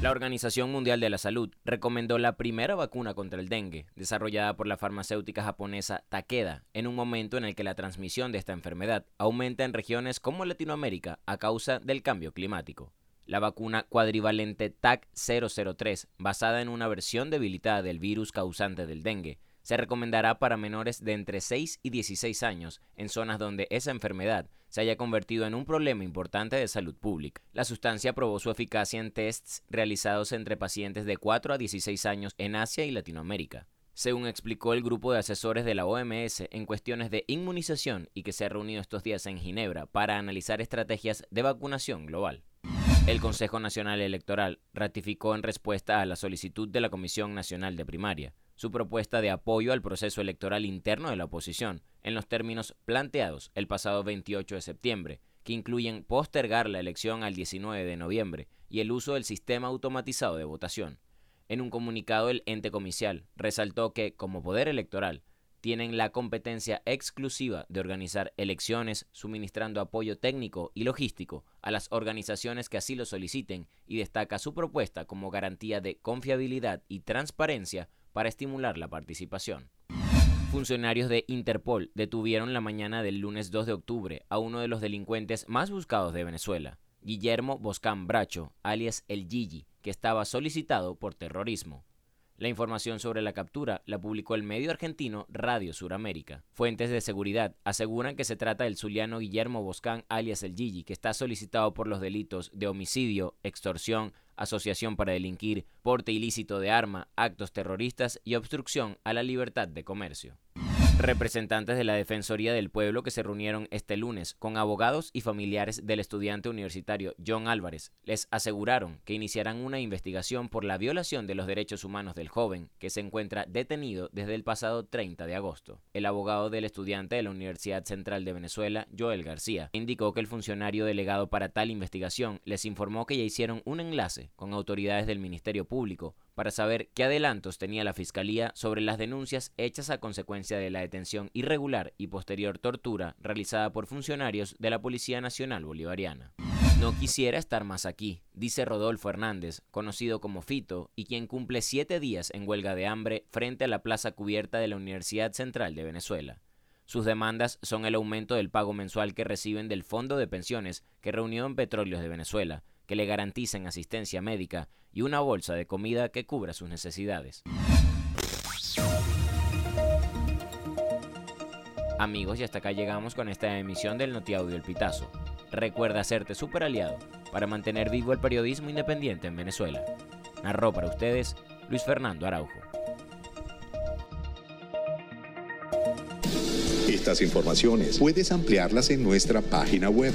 La Organización Mundial de la Salud recomendó la primera vacuna contra el dengue, desarrollada por la farmacéutica japonesa Takeda, en un momento en el que la transmisión de esta enfermedad aumenta en regiones como Latinoamérica a causa del cambio climático. La vacuna cuadrivalente TAC-003, basada en una versión debilitada del virus causante del dengue, se recomendará para menores de entre 6 y 16 años en zonas donde esa enfermedad se haya convertido en un problema importante de salud pública. La sustancia probó su eficacia en tests realizados entre pacientes de 4 a 16 años en Asia y Latinoamérica según explicó el grupo de asesores de la OMS en cuestiones de inmunización y que se ha reunido estos días en Ginebra para analizar estrategias de vacunación global. El Consejo Nacional Electoral ratificó en respuesta a la solicitud de la Comisión Nacional de Primaria su propuesta de apoyo al proceso electoral interno de la oposición, en los términos planteados el pasado 28 de septiembre, que incluyen postergar la elección al 19 de noviembre y el uso del sistema automatizado de votación. En un comunicado el ente comicial resaltó que, como poder electoral, tienen la competencia exclusiva de organizar elecciones, suministrando apoyo técnico y logístico a las organizaciones que así lo soliciten y destaca su propuesta como garantía de confiabilidad y transparencia para estimular la participación. Funcionarios de Interpol detuvieron la mañana del lunes 2 de octubre a uno de los delincuentes más buscados de Venezuela, Guillermo Boscán Bracho, alias El Gigi, que estaba solicitado por terrorismo. La información sobre la captura la publicó el medio argentino Radio Suramérica. Fuentes de seguridad aseguran que se trata del zuliano Guillermo Boscán alias el Gigi, que está solicitado por los delitos de homicidio, extorsión, asociación para delinquir, porte ilícito de arma, actos terroristas y obstrucción a la libertad de comercio. Representantes de la Defensoría del Pueblo que se reunieron este lunes con abogados y familiares del estudiante universitario John Álvarez les aseguraron que iniciarán una investigación por la violación de los derechos humanos del joven que se encuentra detenido desde el pasado 30 de agosto. El abogado del estudiante de la Universidad Central de Venezuela, Joel García, indicó que el funcionario delegado para tal investigación les informó que ya hicieron un enlace con autoridades del Ministerio Público para saber qué adelantos tenía la Fiscalía sobre las denuncias hechas a consecuencia de la detención irregular y posterior tortura realizada por funcionarios de la Policía Nacional Bolivariana. No quisiera estar más aquí, dice Rodolfo Hernández, conocido como Fito, y quien cumple siete días en huelga de hambre frente a la plaza cubierta de la Universidad Central de Venezuela. Sus demandas son el aumento del pago mensual que reciben del Fondo de Pensiones que reunió en Petróleos de Venezuela, que le garanticen asistencia médica y una bolsa de comida que cubra sus necesidades. Amigos, y hasta acá llegamos con esta emisión del Notiaudio El Pitazo. Recuerda hacerte super aliado para mantener vivo el periodismo independiente en Venezuela. Narró para ustedes Luis Fernando Araujo. Estas informaciones puedes ampliarlas en nuestra página web